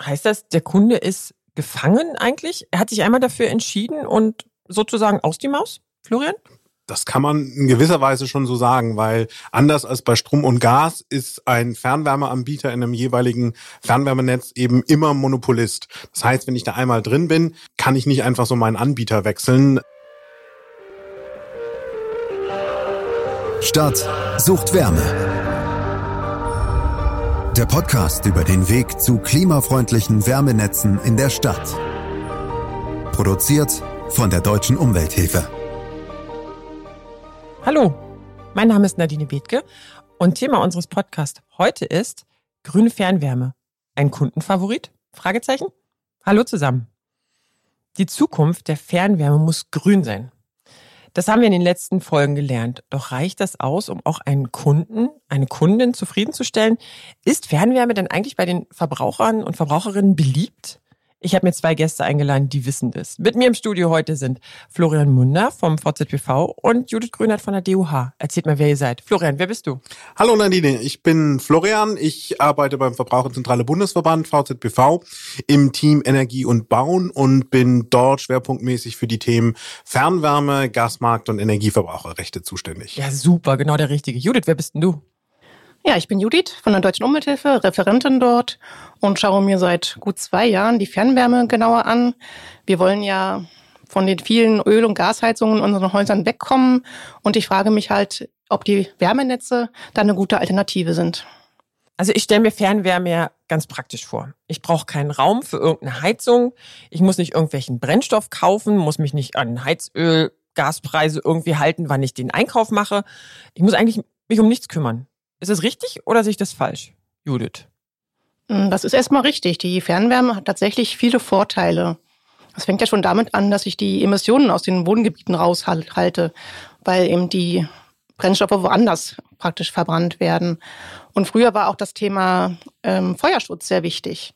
Heißt das, der Kunde ist gefangen eigentlich? Er hat sich einmal dafür entschieden und sozusagen aus die Maus, Florian? Das kann man in gewisser Weise schon so sagen, weil anders als bei Strom und Gas ist ein Fernwärmeanbieter in einem jeweiligen Fernwärmenetz eben immer Monopolist. Das heißt, wenn ich da einmal drin bin, kann ich nicht einfach so meinen Anbieter wechseln. Stadt sucht Wärme. Der Podcast über den Weg zu klimafreundlichen Wärmenetzen in der Stadt. Produziert von der Deutschen Umwelthilfe. Hallo, mein Name ist Nadine Bethke und Thema unseres Podcasts heute ist grüne Fernwärme. Ein Kundenfavorit? Fragezeichen? Hallo zusammen. Die Zukunft der Fernwärme muss grün sein. Das haben wir in den letzten Folgen gelernt. Doch reicht das aus, um auch einen Kunden, eine Kundin zufriedenzustellen? Ist Fernwärme denn eigentlich bei den Verbrauchern und Verbraucherinnen beliebt? Ich habe mir zwei Gäste eingeladen, die wissen das. Mit mir im Studio heute sind Florian Munder vom VZBV und Judith Grünert von der DUH. Erzählt mal, wer ihr seid. Florian, wer bist du? Hallo Nadine, ich bin Florian. Ich arbeite beim Verbraucherzentrale Bundesverband VZBV im Team Energie und Bauen und bin dort schwerpunktmäßig für die Themen Fernwärme, Gasmarkt und Energieverbraucherrechte zuständig. Ja, super, genau der Richtige. Judith, wer bist denn du? Ja, ich bin Judith von der Deutschen Umwelthilfe, Referentin dort und schaue mir seit gut zwei Jahren die Fernwärme genauer an. Wir wollen ja von den vielen Öl- und Gasheizungen in unseren Häusern wegkommen und ich frage mich halt, ob die Wärmenetze da eine gute Alternative sind. Also ich stelle mir Fernwärme ja ganz praktisch vor. Ich brauche keinen Raum für irgendeine Heizung. Ich muss nicht irgendwelchen Brennstoff kaufen, muss mich nicht an Heizöl, Gaspreise irgendwie halten, wann ich den Einkauf mache. Ich muss eigentlich mich um nichts kümmern. Ist es richtig oder sehe ich das falsch, Judith? Hm, das ist erstmal richtig. Die Fernwärme hat tatsächlich viele Vorteile. Das fängt ja schon damit an, dass ich die Emissionen aus den Wohngebieten raushalte, weil eben die Brennstoffe woanders praktisch verbrannt werden. Und früher war auch das Thema ähm, Feuerschutz sehr wichtig.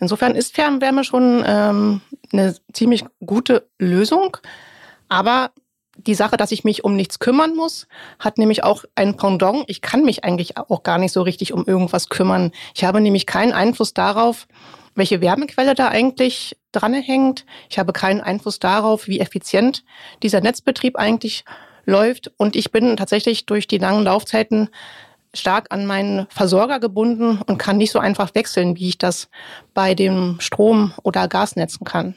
Insofern ist Fernwärme schon ähm, eine ziemlich gute Lösung. Aber die Sache, dass ich mich um nichts kümmern muss, hat nämlich auch ein Pendant. Ich kann mich eigentlich auch gar nicht so richtig um irgendwas kümmern. Ich habe nämlich keinen Einfluss darauf, welche Wärmequelle da eigentlich dranhängt. Ich habe keinen Einfluss darauf, wie effizient dieser Netzbetrieb eigentlich läuft. Und ich bin tatsächlich durch die langen Laufzeiten stark an meinen Versorger gebunden und kann nicht so einfach wechseln, wie ich das bei dem Strom- oder Gasnetzen kann.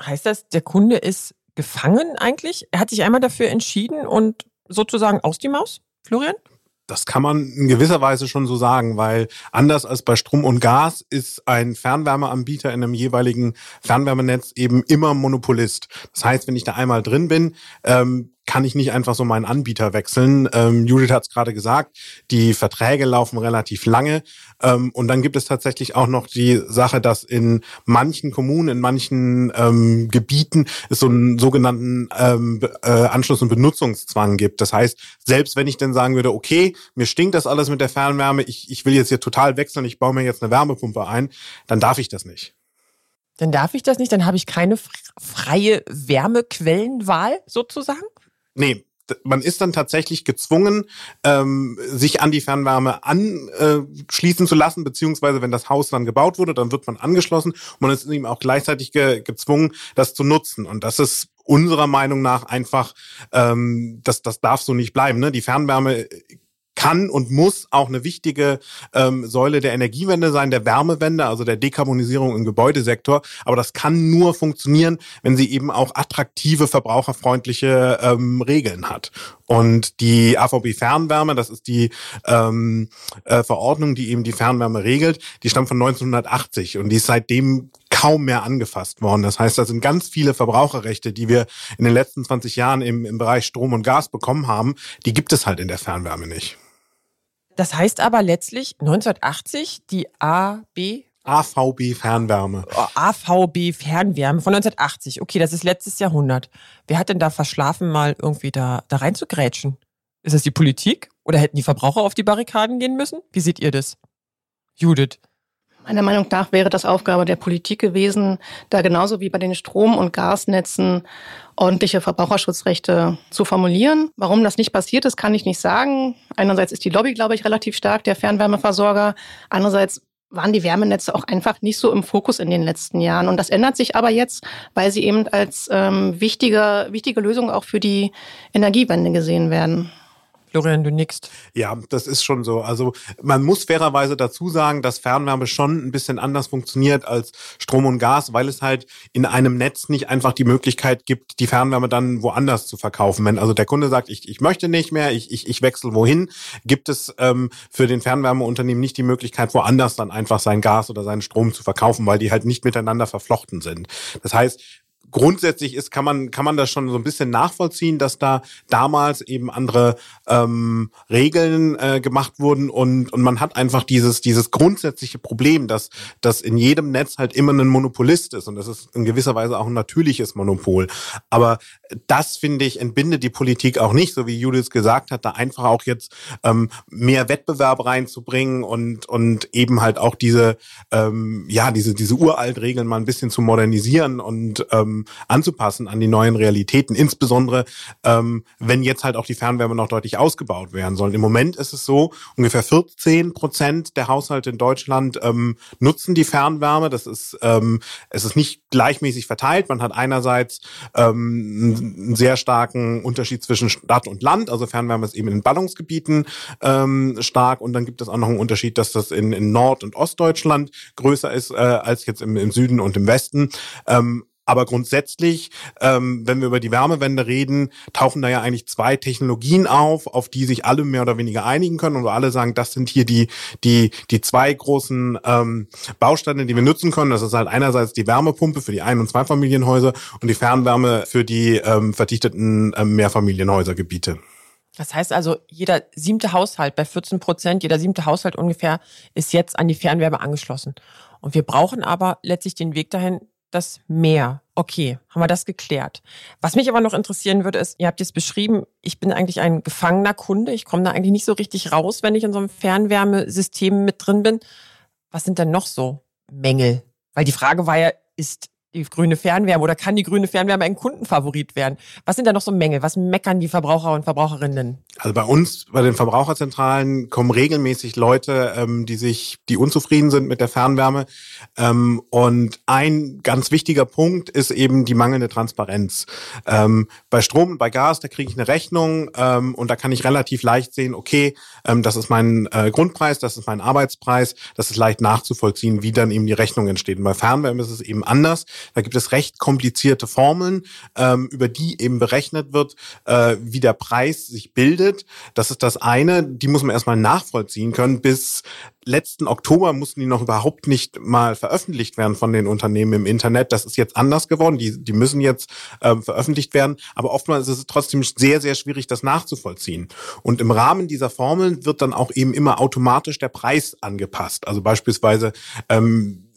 Heißt das, der Kunde ist gefangen eigentlich? Er hat sich einmal dafür entschieden und sozusagen aus die Maus, Florian? Das kann man in gewisser Weise schon so sagen, weil anders als bei Strom und Gas ist ein Fernwärmeanbieter in einem jeweiligen Fernwärmenetz eben immer Monopolist. Das heißt, wenn ich da einmal drin bin, ähm, kann ich nicht einfach so meinen Anbieter wechseln. Ähm, Judith hat es gerade gesagt, die Verträge laufen relativ lange. Ähm, und dann gibt es tatsächlich auch noch die Sache, dass in manchen Kommunen, in manchen ähm, Gebieten es so einen sogenannten ähm, äh, Anschluss- und Benutzungszwang gibt. Das heißt, selbst wenn ich dann sagen würde, okay, mir stinkt das alles mit der Fernwärme, ich, ich will jetzt hier total wechseln, ich baue mir jetzt eine Wärmepumpe ein, dann darf ich das nicht. Dann darf ich das nicht, dann habe ich keine freie Wärmequellenwahl sozusagen? Nee, man ist dann tatsächlich gezwungen, ähm, sich an die Fernwärme anschließen zu lassen, beziehungsweise wenn das Haus dann gebaut wurde, dann wird man angeschlossen und man ist eben auch gleichzeitig ge gezwungen, das zu nutzen. Und das ist unserer Meinung nach einfach, ähm, das, das darf so nicht bleiben. Ne? Die Fernwärme kann und muss auch eine wichtige ähm, Säule der Energiewende sein, der Wärmewende, also der Dekarbonisierung im Gebäudesektor. Aber das kann nur funktionieren, wenn sie eben auch attraktive, verbraucherfreundliche ähm, Regeln hat. Und die AVB Fernwärme, das ist die ähm, äh, Verordnung, die eben die Fernwärme regelt, die stammt von 1980 und die ist seitdem kaum mehr angefasst worden. Das heißt, da sind ganz viele Verbraucherrechte, die wir in den letzten 20 Jahren im, im Bereich Strom und Gas bekommen haben, die gibt es halt in der Fernwärme nicht. Das heißt aber letztlich 1980 die AB AVB Fernwärme. Oh, AVB Fernwärme von 1980. Okay, das ist letztes Jahrhundert. Wer hat denn da verschlafen, mal irgendwie da, da rein zu grätschen? Ist das die Politik? Oder hätten die Verbraucher auf die Barrikaden gehen müssen? Wie seht ihr das? Judith. Meiner Meinung nach wäre das Aufgabe der Politik gewesen, da genauso wie bei den Strom- und Gasnetzen ordentliche Verbraucherschutzrechte zu formulieren. Warum das nicht passiert ist, kann ich nicht sagen. Einerseits ist die Lobby, glaube ich, relativ stark, der Fernwärmeversorger. Andererseits waren die Wärmenetze auch einfach nicht so im Fokus in den letzten Jahren. Und das ändert sich aber jetzt, weil sie eben als ähm, wichtige, wichtige Lösung auch für die Energiewende gesehen werden. Florian, du nickst. Ja, das ist schon so. Also man muss fairerweise dazu sagen, dass Fernwärme schon ein bisschen anders funktioniert als Strom und Gas, weil es halt in einem Netz nicht einfach die Möglichkeit gibt, die Fernwärme dann woanders zu verkaufen. Wenn also der Kunde sagt, ich, ich möchte nicht mehr, ich, ich, ich wechsle wohin, gibt es ähm, für den Fernwärmeunternehmen nicht die Möglichkeit, woanders dann einfach sein Gas oder seinen Strom zu verkaufen, weil die halt nicht miteinander verflochten sind. Das heißt, grundsätzlich ist, kann man, kann man das schon so ein bisschen nachvollziehen, dass da damals eben andere ähm, Regeln äh, gemacht wurden und, und man hat einfach dieses, dieses grundsätzliche Problem, dass, dass in jedem Netz halt immer ein Monopolist ist und das ist in gewisser Weise auch ein natürliches Monopol. Aber das, finde ich, entbindet die Politik auch nicht, so wie Judith gesagt hat, da einfach auch jetzt ähm, mehr Wettbewerb reinzubringen und, und eben halt auch diese, ähm, ja, diese, diese uralt Regeln mal ein bisschen zu modernisieren und ähm, anzupassen an die neuen Realitäten. Insbesondere, ähm, wenn jetzt halt auch die Fernwärme noch deutlich ausgebaut werden soll. Im Moment ist es so, ungefähr 14 Prozent der Haushalte in Deutschland ähm, nutzen die Fernwärme. Das ist, ähm, es ist nicht gleichmäßig verteilt. Man hat einerseits ähm, einen sehr starken Unterschied zwischen Stadt und Land. Also Fernwärme ist eben in Ballungsgebieten ähm, stark. Und dann gibt es auch noch einen Unterschied, dass das in, in Nord- und Ostdeutschland größer ist äh, als jetzt im, im Süden und im Westen. Ähm, aber grundsätzlich, ähm, wenn wir über die Wärmewende reden, tauchen da ja eigentlich zwei Technologien auf, auf die sich alle mehr oder weniger einigen können und wo alle sagen, das sind hier die die die zwei großen ähm, Bausteine, die wir nutzen können. Das ist halt einerseits die Wärmepumpe für die Ein- und Zweifamilienhäuser und die Fernwärme für die ähm, verdichteten ähm, Mehrfamilienhäusergebiete. Das heißt also, jeder siebte Haushalt, bei 14 Prozent, jeder siebte Haushalt ungefähr, ist jetzt an die Fernwärme angeschlossen. Und wir brauchen aber letztlich den Weg dahin, das Meer. Okay, haben wir das geklärt. Was mich aber noch interessieren würde, ist, ihr habt jetzt beschrieben, ich bin eigentlich ein gefangener Kunde. Ich komme da eigentlich nicht so richtig raus, wenn ich in so einem Fernwärmesystem mit drin bin. Was sind denn noch so Mängel? Weil die Frage war ja, ist die grüne Fernwärme oder kann die grüne Fernwärme ein Kundenfavorit werden? Was sind da noch so Mängel? Was meckern die Verbraucher und Verbraucherinnen? Also bei uns, bei den Verbraucherzentralen kommen regelmäßig Leute, ähm, die sich, die unzufrieden sind mit der Fernwärme. Ähm, und ein ganz wichtiger Punkt ist eben die mangelnde Transparenz. Ähm, bei Strom und bei Gas, da kriege ich eine Rechnung ähm, und da kann ich relativ leicht sehen, okay, ähm, das ist mein äh, Grundpreis, das ist mein Arbeitspreis, das ist leicht nachzuvollziehen, wie dann eben die Rechnung entsteht. Und bei Fernwärme ist es eben anders. Da gibt es recht komplizierte Formeln, ähm, über die eben berechnet wird, äh, wie der Preis sich bildet. Das ist das eine. Die muss man erstmal nachvollziehen können. Bis letzten Oktober mussten die noch überhaupt nicht mal veröffentlicht werden von den Unternehmen im Internet. Das ist jetzt anders geworden. Die, die müssen jetzt ähm, veröffentlicht werden. Aber oftmals ist es trotzdem sehr, sehr schwierig, das nachzuvollziehen. Und im Rahmen dieser Formeln wird dann auch eben immer automatisch der Preis angepasst. Also beispielsweise ähm,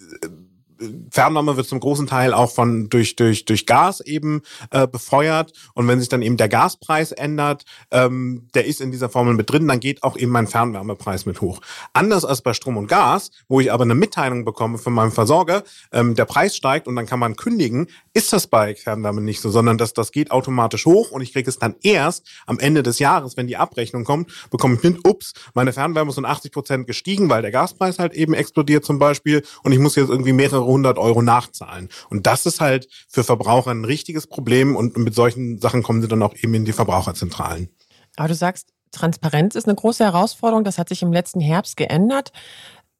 Fernwärme wird zum großen Teil auch von durch durch durch Gas eben äh, befeuert und wenn sich dann eben der Gaspreis ändert, ähm, der ist in dieser Formel mit drin, dann geht auch eben mein Fernwärmepreis mit hoch. Anders als bei Strom und Gas, wo ich aber eine Mitteilung bekomme von meinem Versorger, ähm, der Preis steigt und dann kann man kündigen, ist das bei Fernwärme nicht so, sondern dass das geht automatisch hoch und ich kriege es dann erst am Ende des Jahres, wenn die Abrechnung kommt, bekomme ich mit, ups, meine Fernwärme ist um 80 Prozent gestiegen, weil der Gaspreis halt eben explodiert zum Beispiel und ich muss jetzt irgendwie mehrere 100 Euro nachzahlen. Und das ist halt für Verbraucher ein richtiges Problem und mit solchen Sachen kommen sie dann auch eben in die Verbraucherzentralen. Aber du sagst, Transparenz ist eine große Herausforderung. Das hat sich im letzten Herbst geändert.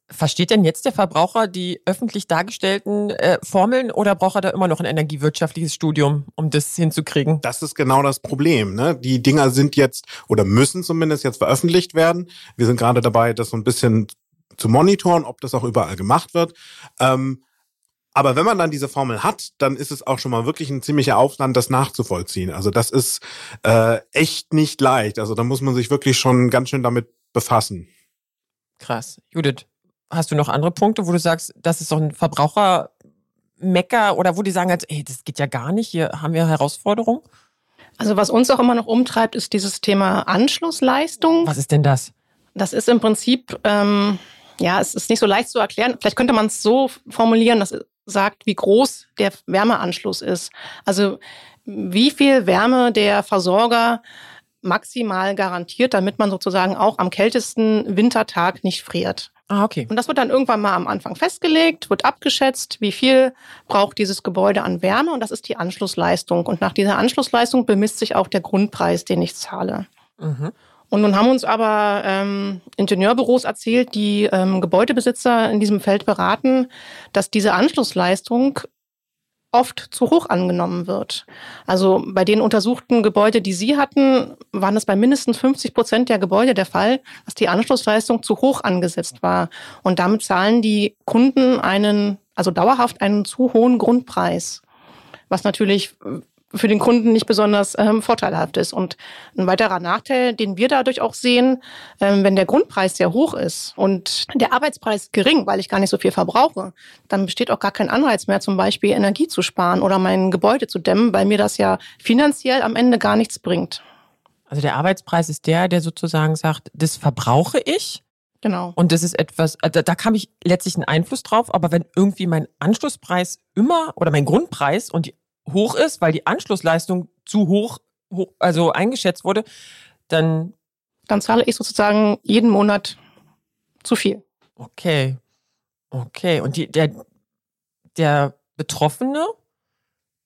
Versteht denn jetzt der Verbraucher die öffentlich dargestellten äh, Formeln oder braucht er da immer noch ein energiewirtschaftliches Studium, um das hinzukriegen? Das ist genau das Problem. Ne? Die Dinger sind jetzt oder müssen zumindest jetzt veröffentlicht werden. Wir sind gerade dabei, das so ein bisschen zu monitoren, ob das auch überall gemacht wird. Ähm, aber wenn man dann diese Formel hat, dann ist es auch schon mal wirklich ein ziemlicher Aufwand, das nachzuvollziehen. Also das ist äh, echt nicht leicht. Also da muss man sich wirklich schon ganz schön damit befassen. Krass. Judith, hast du noch andere Punkte, wo du sagst, das ist doch ein Verbrauchermecker oder wo die sagen, halt, ey, das geht ja gar nicht, hier haben wir Herausforderungen? Also was uns auch immer noch umtreibt, ist dieses Thema Anschlussleistung. Was ist denn das? Das ist im Prinzip, ähm, ja, es ist nicht so leicht zu erklären. Vielleicht könnte man es so formulieren, dass sagt, wie groß der Wärmeanschluss ist. Also wie viel Wärme der Versorger maximal garantiert, damit man sozusagen auch am kältesten Wintertag nicht friert. Ah, okay. Und das wird dann irgendwann mal am Anfang festgelegt, wird abgeschätzt, wie viel braucht dieses Gebäude an Wärme und das ist die Anschlussleistung. Und nach dieser Anschlussleistung bemisst sich auch der Grundpreis, den ich zahle. Mhm. Und nun haben uns aber ähm, Ingenieurbüros erzählt, die ähm, Gebäudebesitzer in diesem Feld beraten, dass diese Anschlussleistung oft zu hoch angenommen wird. Also bei den untersuchten Gebäude, die Sie hatten, waren es bei mindestens 50 Prozent der Gebäude der Fall, dass die Anschlussleistung zu hoch angesetzt war. Und damit zahlen die Kunden einen, also dauerhaft einen zu hohen Grundpreis. Was natürlich für den Kunden nicht besonders ähm, vorteilhaft ist. Und ein weiterer Nachteil, den wir dadurch auch sehen, ähm, wenn der Grundpreis sehr hoch ist und der Arbeitspreis gering, weil ich gar nicht so viel verbrauche, dann besteht auch gar kein Anreiz mehr, zum Beispiel Energie zu sparen oder mein Gebäude zu dämmen, weil mir das ja finanziell am Ende gar nichts bringt. Also der Arbeitspreis ist der, der sozusagen sagt, das verbrauche ich. Genau. Und das ist etwas, äh, da, da kam ich letztlich einen Einfluss drauf, aber wenn irgendwie mein Anschlusspreis immer oder mein Grundpreis und die hoch ist, weil die Anschlussleistung zu hoch, hoch also eingeschätzt wurde, dann. Dann zahle ich sozusagen jeden Monat zu viel. Okay. Okay. Und die, der, der Betroffene,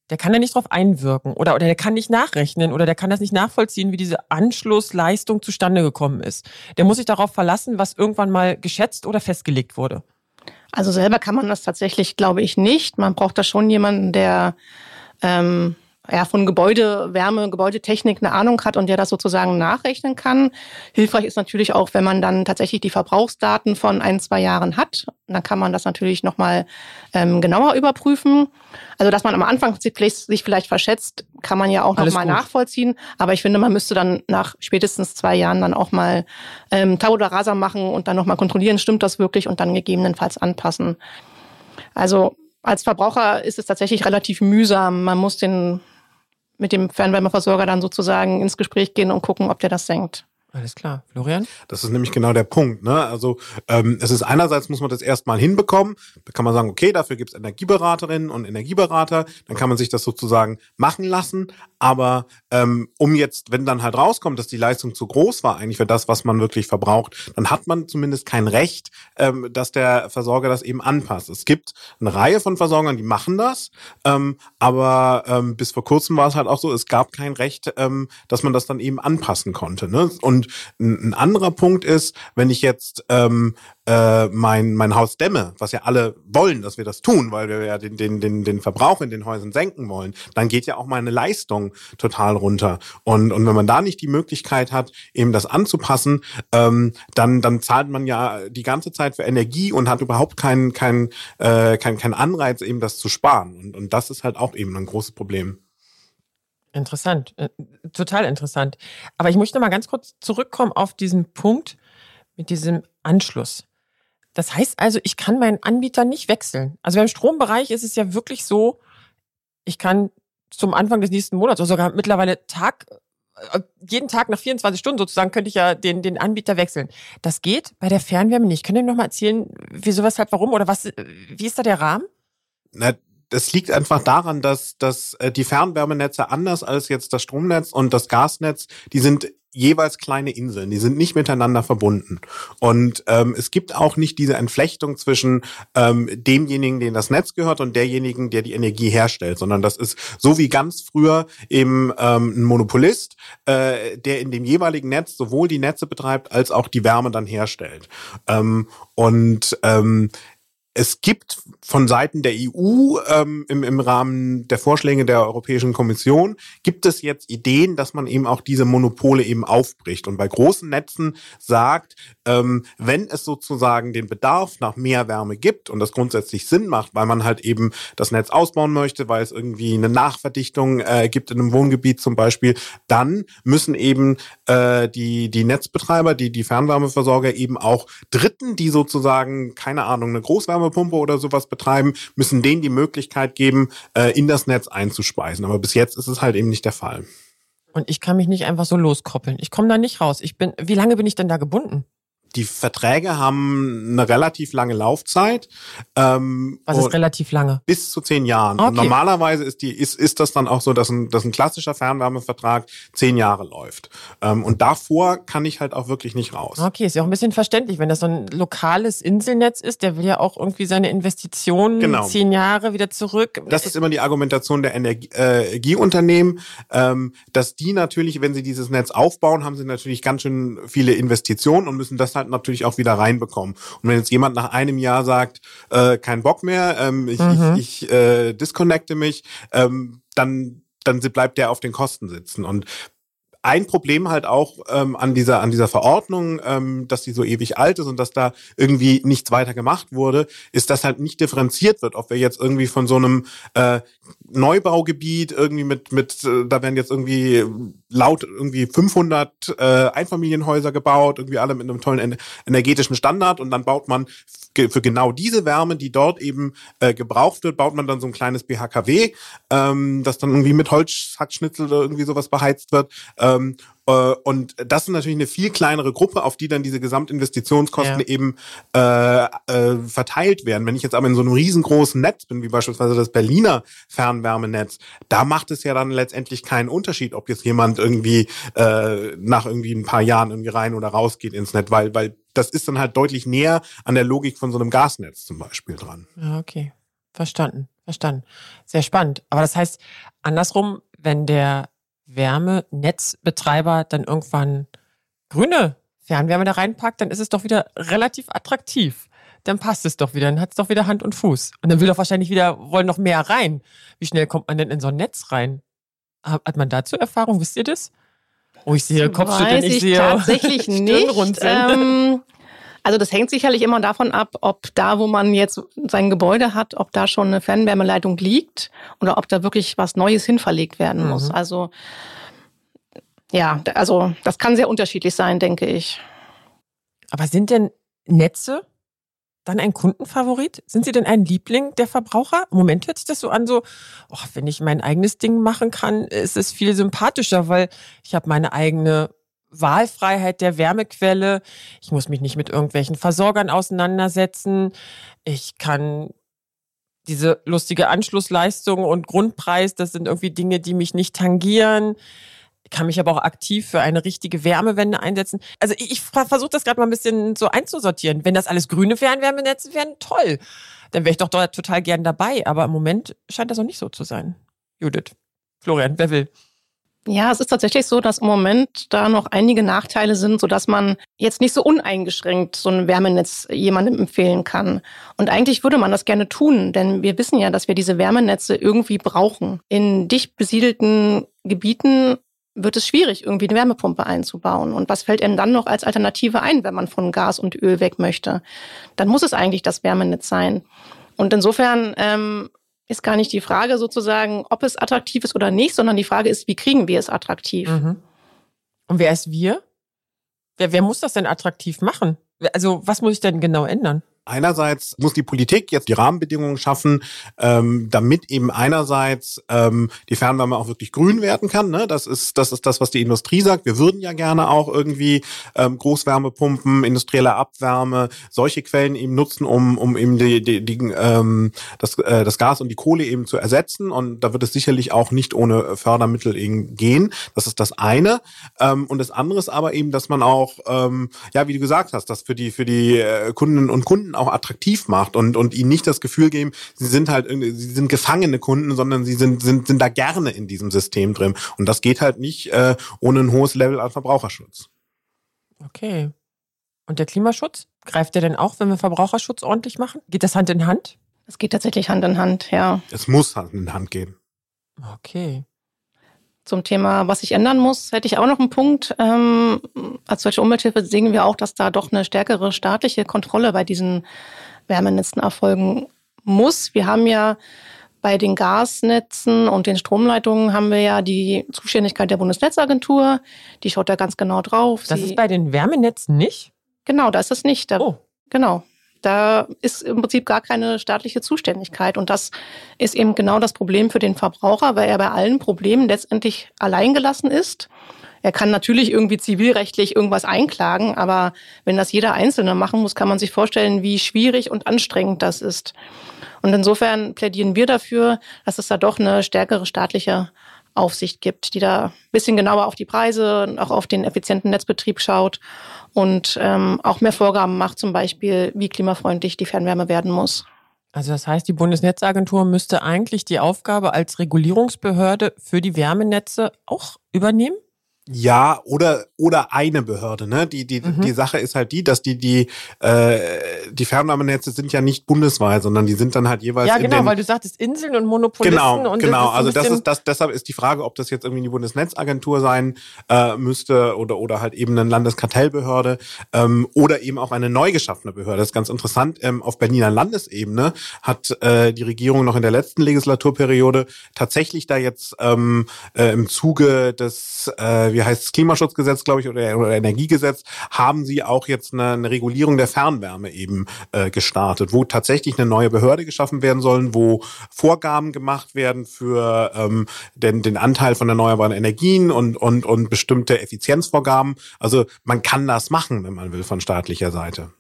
der kann da nicht drauf einwirken oder, oder der kann nicht nachrechnen oder der kann das nicht nachvollziehen, wie diese Anschlussleistung zustande gekommen ist. Der muss sich darauf verlassen, was irgendwann mal geschätzt oder festgelegt wurde. Also selber kann man das tatsächlich, glaube ich, nicht. Man braucht da schon jemanden, der ähm, ja, von Gebäude, Wärme, Gebäudetechnik eine Ahnung hat und der das sozusagen nachrechnen kann. Hilfreich ist natürlich auch, wenn man dann tatsächlich die Verbrauchsdaten von ein, zwei Jahren hat. Dann kann man das natürlich nochmal ähm, genauer überprüfen. Also, dass man am Anfang sich vielleicht verschätzt, kann man ja auch nochmal nachvollziehen. Aber ich finde, man müsste dann nach spätestens zwei Jahren dann auch mal ähm, Tabula Rasa machen und dann nochmal kontrollieren, stimmt das wirklich und dann gegebenenfalls anpassen. Also als Verbraucher ist es tatsächlich relativ mühsam. Man muss den mit dem Fernwärmeversorger dann sozusagen ins Gespräch gehen und gucken, ob der das senkt. Alles klar. Florian? Das ist nämlich genau der Punkt. Ne? Also ähm, es ist einerseits, muss man das erstmal hinbekommen. Da kann man sagen, okay, dafür gibt es Energieberaterinnen und Energieberater. Dann kann man sich das sozusagen machen lassen. Aber ähm, um jetzt, wenn dann halt rauskommt, dass die Leistung zu groß war, eigentlich für das, was man wirklich verbraucht, dann hat man zumindest kein Recht, ähm, dass der Versorger das eben anpasst. Es gibt eine Reihe von Versorgern, die machen das. Ähm, aber ähm, bis vor kurzem war es halt auch so, es gab kein Recht, ähm, dass man das dann eben anpassen konnte. Ne? Und und ein, anderer Punkt ist, wenn ich jetzt ähm, äh, mein, mein Haus dämme, was ja alle wollen, dass wir das tun, weil wir ja den, den, den, den Verbrauch in den Häusern senken wollen, dann geht ja auch meine Leistung total runter. Und, und wenn man da nicht die Möglichkeit hat, eben das anzupassen, ähm, dann, dann zahlt man ja die ganze Zeit für Energie und hat überhaupt keinen kein, äh, kein, kein Anreiz, eben das zu sparen. Und, und das ist halt auch eben ein großes Problem. Interessant, äh, total interessant. Aber ich möchte mal ganz kurz zurückkommen auf diesen Punkt mit diesem Anschluss. Das heißt also, ich kann meinen Anbieter nicht wechseln. Also beim Strombereich ist es ja wirklich so, ich kann zum Anfang des nächsten Monats oder sogar mittlerweile Tag, äh, jeden Tag nach 24 Stunden sozusagen könnte ich ja den, den Anbieter wechseln. Das geht bei der Fernwärme nicht. Könnt ihr noch mal erzählen, wieso, weshalb, warum oder was, wie ist da der Rahmen? Na, das liegt einfach daran, dass, dass äh, die Fernwärmenetze anders als jetzt das Stromnetz und das Gasnetz, die sind jeweils kleine Inseln, die sind nicht miteinander verbunden. Und ähm, es gibt auch nicht diese Entflechtung zwischen ähm, demjenigen, den das Netz gehört, und derjenigen, der die Energie herstellt, sondern das ist so wie ganz früher eben ähm, ein Monopolist, äh, der in dem jeweiligen Netz sowohl die Netze betreibt als auch die Wärme dann herstellt. Ähm, und ähm, es gibt von Seiten der EU ähm, im, im Rahmen der Vorschläge der Europäischen Kommission gibt es jetzt Ideen, dass man eben auch diese Monopole eben aufbricht. Und bei großen Netzen sagt, ähm, wenn es sozusagen den Bedarf nach mehr Wärme gibt und das grundsätzlich Sinn macht, weil man halt eben das Netz ausbauen möchte, weil es irgendwie eine Nachverdichtung äh, gibt in einem Wohngebiet zum Beispiel, dann müssen eben äh, die die Netzbetreiber, die die Fernwärmeversorger eben auch Dritten, die sozusagen keine Ahnung eine Großwärme Wärmepumpe oder sowas betreiben, müssen denen die Möglichkeit geben, äh, in das Netz einzuspeisen. Aber bis jetzt ist es halt eben nicht der Fall. Und ich kann mich nicht einfach so loskoppeln. Ich komme da nicht raus. Ich bin, wie lange bin ich denn da gebunden? Die Verträge haben eine relativ lange Laufzeit. Ähm, Was ist relativ lange? Bis zu zehn Jahren. Okay. normalerweise ist, die, ist, ist das dann auch so, dass ein, dass ein klassischer Fernwärmevertrag zehn Jahre läuft. Ähm, und davor kann ich halt auch wirklich nicht raus. Okay, ist ja auch ein bisschen verständlich, wenn das so ein lokales Inselnetz ist, der will ja auch irgendwie seine Investitionen genau. zehn Jahre wieder zurück. Das ist immer die Argumentation der Energieunternehmen, ähm, dass die natürlich, wenn sie dieses Netz aufbauen, haben sie natürlich ganz schön viele Investitionen und müssen das halt halt natürlich auch wieder reinbekommen. Und wenn jetzt jemand nach einem Jahr sagt, äh, kein Bock mehr, ähm, ich, mhm. ich, ich äh, disconnecte mich, ähm, dann dann bleibt der auf den Kosten sitzen. Und ein Problem halt auch ähm, an dieser an dieser Verordnung, ähm, dass die so ewig alt ist und dass da irgendwie nichts weiter gemacht wurde, ist, dass halt nicht differenziert wird, ob wir jetzt irgendwie von so einem äh, Neubaugebiet irgendwie mit mit äh, da werden jetzt irgendwie laut irgendwie 500 äh, Einfamilienhäuser gebaut, irgendwie alle mit einem tollen energetischen Standard und dann baut man für genau diese Wärme, die dort eben äh, gebraucht wird, baut man dann so ein kleines BHKW, ähm, das dann irgendwie mit Holzhackschnitzel oder irgendwie sowas beheizt wird. Ähm, äh, und das ist natürlich eine viel kleinere Gruppe, auf die dann diese Gesamtinvestitionskosten ja. eben äh, äh, verteilt werden. Wenn ich jetzt aber in so einem riesengroßen Netz bin, wie beispielsweise das Berliner Fernwärmenetz, da macht es ja dann letztendlich keinen Unterschied, ob jetzt jemand irgendwie äh, nach irgendwie ein paar Jahren irgendwie rein oder raus geht ins Netz, weil, weil das ist dann halt deutlich näher an der Logik von so einem Gasnetz zum Beispiel dran. Ja, okay. Verstanden, verstanden. Sehr spannend. Aber das heißt, andersrum, wenn der Wärmenetzbetreiber dann irgendwann grüne Fernwärme da reinpackt, dann ist es doch wieder relativ attraktiv. Dann passt es doch wieder, dann hat es doch wieder Hand und Fuß. Und dann will doch wahrscheinlich wieder, wollen noch mehr rein. Wie schnell kommt man denn in so ein Netz rein? Hat man dazu Erfahrung, wisst ihr das? Oh, ich sehe Kopfschütteln, ich, ich sehe tatsächlich nicht. Ähm, also das hängt sicherlich immer davon ab, ob da, wo man jetzt sein Gebäude hat, ob da schon eine Fernwärmeleitung liegt oder ob da wirklich was Neues hinverlegt werden muss. Mhm. Also ja, also das kann sehr unterschiedlich sein, denke ich. Aber sind denn Netze dann ein Kundenfavorit? Sind sie denn ein Liebling der Verbraucher? Im Moment hört sich das so an, so, oh, wenn ich mein eigenes Ding machen kann, ist es viel sympathischer, weil ich habe meine eigene Wahlfreiheit der Wärmequelle. Ich muss mich nicht mit irgendwelchen Versorgern auseinandersetzen. Ich kann diese lustige Anschlussleistung und Grundpreis, das sind irgendwie Dinge, die mich nicht tangieren. Kann mich aber auch aktiv für eine richtige Wärmewende einsetzen. Also ich, ich versuche das gerade mal ein bisschen so einzusortieren. Wenn das alles grüne Fernwärmenetze wären, toll. Dann wäre ich doch dort total gern dabei. Aber im Moment scheint das noch nicht so zu sein. Judith, Florian, wer will? Ja, es ist tatsächlich so, dass im Moment da noch einige Nachteile sind, sodass man jetzt nicht so uneingeschränkt so ein Wärmenetz jemandem empfehlen kann. Und eigentlich würde man das gerne tun, denn wir wissen ja, dass wir diese Wärmenetze irgendwie brauchen. In dicht besiedelten Gebieten wird es schwierig, irgendwie eine Wärmepumpe einzubauen. Und was fällt einem dann noch als Alternative ein, wenn man von Gas und Öl weg möchte? Dann muss es eigentlich das Wärmenetz sein. Und insofern ähm, ist gar nicht die Frage sozusagen, ob es attraktiv ist oder nicht, sondern die Frage ist, wie kriegen wir es attraktiv? Mhm. Und wer ist wir? Wer, wer muss das denn attraktiv machen? Also was muss ich denn genau ändern? Einerseits muss die Politik jetzt die Rahmenbedingungen schaffen, ähm, damit eben einerseits ähm, die Fernwärme auch wirklich grün werden kann. Ne? Das ist das ist das, was die Industrie sagt. Wir würden ja gerne auch irgendwie ähm, Großwärmepumpen, industrielle Abwärme, solche Quellen eben nutzen, um um eben die, die, die ähm, das äh, das Gas und die Kohle eben zu ersetzen. Und da wird es sicherlich auch nicht ohne Fördermittel eben gehen. Das ist das eine. Ähm, und das andere ist aber eben, dass man auch ähm, ja, wie du gesagt hast, dass für die für die äh, Kundinnen und Kunden auch attraktiv macht und, und ihnen nicht das Gefühl geben, sie sind halt irgendwie, sie sind gefangene Kunden, sondern sie sind, sind, sind da gerne in diesem System drin. Und das geht halt nicht äh, ohne ein hohes Level an Verbraucherschutz. Okay. Und der Klimaschutz? Greift der denn auch, wenn wir Verbraucherschutz ordentlich machen? Geht das Hand in Hand? Es geht tatsächlich Hand in Hand, ja. Es muss Hand in Hand gehen. Okay. Zum Thema, was sich ändern muss, hätte ich auch noch einen Punkt. Ähm, als Deutsche Umwelthilfe sehen wir auch, dass da doch eine stärkere staatliche Kontrolle bei diesen Wärmenetzen erfolgen muss. Wir haben ja bei den Gasnetzen und den Stromleitungen haben wir ja die Zuständigkeit der Bundesnetzagentur. Die schaut da ganz genau drauf. Das Sie ist bei den Wärmenetzen nicht? Genau, da ist es nicht. Da, oh. Genau. Da ist im Prinzip gar keine staatliche Zuständigkeit. Und das ist eben genau das Problem für den Verbraucher, weil er bei allen Problemen letztendlich alleingelassen ist. Er kann natürlich irgendwie zivilrechtlich irgendwas einklagen, aber wenn das jeder Einzelne machen muss, kann man sich vorstellen, wie schwierig und anstrengend das ist. Und insofern plädieren wir dafür, dass es da doch eine stärkere staatliche Aufsicht gibt, die da ein bisschen genauer auf die Preise und auch auf den effizienten Netzbetrieb schaut und ähm, auch mehr Vorgaben macht, zum Beispiel, wie klimafreundlich die Fernwärme werden muss. Also das heißt, die Bundesnetzagentur müsste eigentlich die Aufgabe als Regulierungsbehörde für die Wärmenetze auch übernehmen? Ja, oder oder eine Behörde, ne? Die die mhm. die Sache ist halt die, dass die die äh, die Fernwärmenetze sind ja nicht bundesweit, sondern die sind dann halt jeweils Ja, genau, weil du sagtest Inseln und Monopolisten genau, und genau. Das also das ist das deshalb ist die Frage, ob das jetzt irgendwie die Bundesnetzagentur sein äh, müsste oder oder halt eben eine Landeskartellbehörde ähm, oder eben auch eine neu geschaffene Behörde. Das ist ganz interessant. Ähm, auf Berliner Landesebene hat äh, die Regierung noch in der letzten Legislaturperiode tatsächlich da jetzt ähm, äh, im Zuge des äh, wie heißt es, Klimaschutzgesetz, glaube ich, oder, oder Energiegesetz, haben sie auch jetzt eine, eine Regulierung der Fernwärme eben äh, gestartet, wo tatsächlich eine neue Behörde geschaffen werden sollen, wo Vorgaben gemacht werden für ähm, den, den Anteil von erneuerbaren Energien und, und, und bestimmte Effizienzvorgaben. Also man kann das machen, wenn man will, von staatlicher Seite.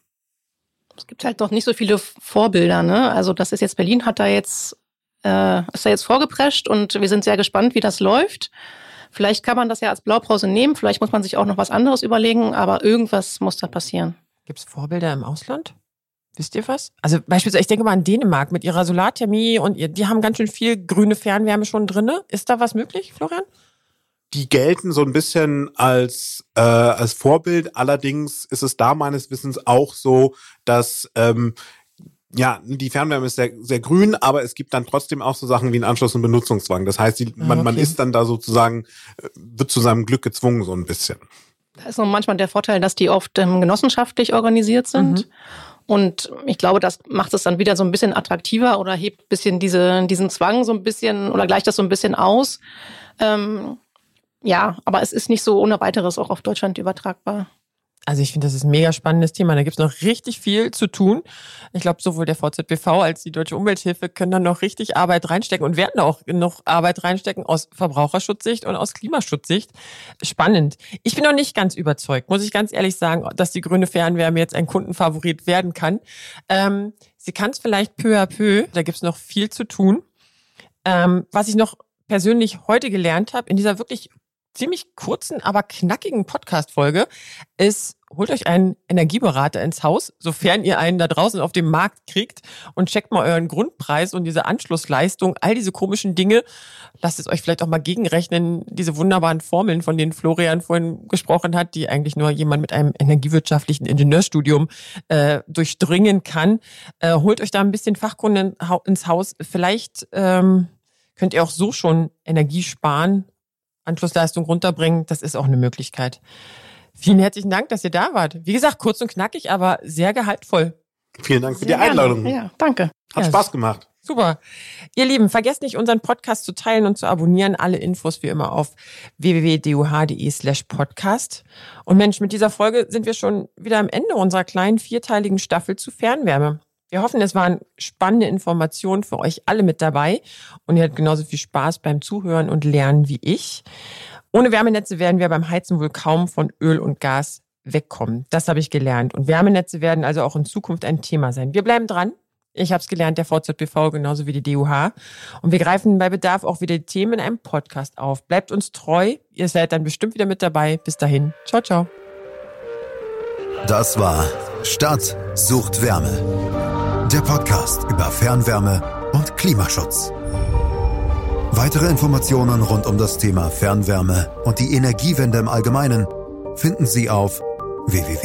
Es gibt halt noch nicht so viele Vorbilder, ne? Also das ist jetzt Berlin hat da jetzt äh, ist da jetzt vorgeprescht und wir sind sehr gespannt, wie das läuft. Vielleicht kann man das ja als Blaupause nehmen, vielleicht muss man sich auch noch was anderes überlegen, aber irgendwas muss da passieren. Gibt es Vorbilder im Ausland? Wisst ihr was? Also beispielsweise, ich denke mal an Dänemark mit ihrer Solarthermie und ihr, die haben ganz schön viel grüne Fernwärme schon drinne. Ist da was möglich, Florian? Die gelten so ein bisschen als, äh, als Vorbild. Allerdings ist es da meines Wissens auch so, dass ähm, ja, die Fernwärme ist sehr, sehr grün, aber es gibt dann trotzdem auch so Sachen wie einen Anschluss- und Benutzungszwang. Das heißt, die, man, okay. man ist dann da sozusagen, äh, wird zu seinem Glück gezwungen, so ein bisschen. Da ist noch manchmal der Vorteil, dass die oft ähm, genossenschaftlich organisiert sind. Mhm. Und ich glaube, das macht es dann wieder so ein bisschen attraktiver oder hebt ein bisschen diese, diesen Zwang so ein bisschen oder gleicht das so ein bisschen aus. Ähm, ja, aber es ist nicht so ohne weiteres auch auf Deutschland übertragbar. Also ich finde, das ist ein mega spannendes Thema. Da gibt es noch richtig viel zu tun. Ich glaube, sowohl der VZBV als die Deutsche Umwelthilfe können da noch richtig Arbeit reinstecken und werden auch noch Arbeit reinstecken aus Verbraucherschutzsicht und aus Klimaschutzsicht. Spannend. Ich bin noch nicht ganz überzeugt, muss ich ganz ehrlich sagen, dass die grüne Fernwärme jetzt ein Kundenfavorit werden kann. Ähm, sie kann es vielleicht peu à peu. Da gibt es noch viel zu tun. Ähm, was ich noch persönlich heute gelernt habe, in dieser wirklich ziemlich kurzen, aber knackigen Podcast-Folge ist, holt euch einen Energieberater ins Haus, sofern ihr einen da draußen auf dem Markt kriegt und checkt mal euren Grundpreis und diese Anschlussleistung, all diese komischen Dinge. Lasst es euch vielleicht auch mal gegenrechnen, diese wunderbaren Formeln, von denen Florian vorhin gesprochen hat, die eigentlich nur jemand mit einem energiewirtschaftlichen Ingenieurstudium äh, durchdringen kann. Äh, holt euch da ein bisschen Fachkunden ins Haus. Vielleicht ähm, könnt ihr auch so schon Energie sparen Anschlussleistung runterbringen, das ist auch eine Möglichkeit. Vielen herzlichen Dank, dass ihr da wart. Wie gesagt, kurz und knackig, aber sehr gehaltvoll. Vielen Dank für sehr die Einladung. Gerne. Ja, danke. Hat ja, Spaß gemacht. Super. Ihr Lieben, vergesst nicht, unseren Podcast zu teilen und zu abonnieren. Alle Infos wie immer auf www.duh.de slash podcast. Und Mensch, mit dieser Folge sind wir schon wieder am Ende unserer kleinen vierteiligen Staffel zu Fernwärme. Wir hoffen, es waren spannende Informationen für euch alle mit dabei und ihr habt genauso viel Spaß beim Zuhören und Lernen wie ich. Ohne Wärmenetze werden wir beim Heizen wohl kaum von Öl und Gas wegkommen. Das habe ich gelernt. Und Wärmenetze werden also auch in Zukunft ein Thema sein. Wir bleiben dran. Ich habe es gelernt, der VZBV genauso wie die DUH. Und wir greifen bei Bedarf auch wieder die Themen in einem Podcast auf. Bleibt uns treu. Ihr seid dann bestimmt wieder mit dabei. Bis dahin. Ciao, ciao. Das war Stadt sucht Wärme der Podcast über Fernwärme und Klimaschutz. Weitere Informationen rund um das Thema Fernwärme und die Energiewende im Allgemeinen finden Sie auf www.duh.de.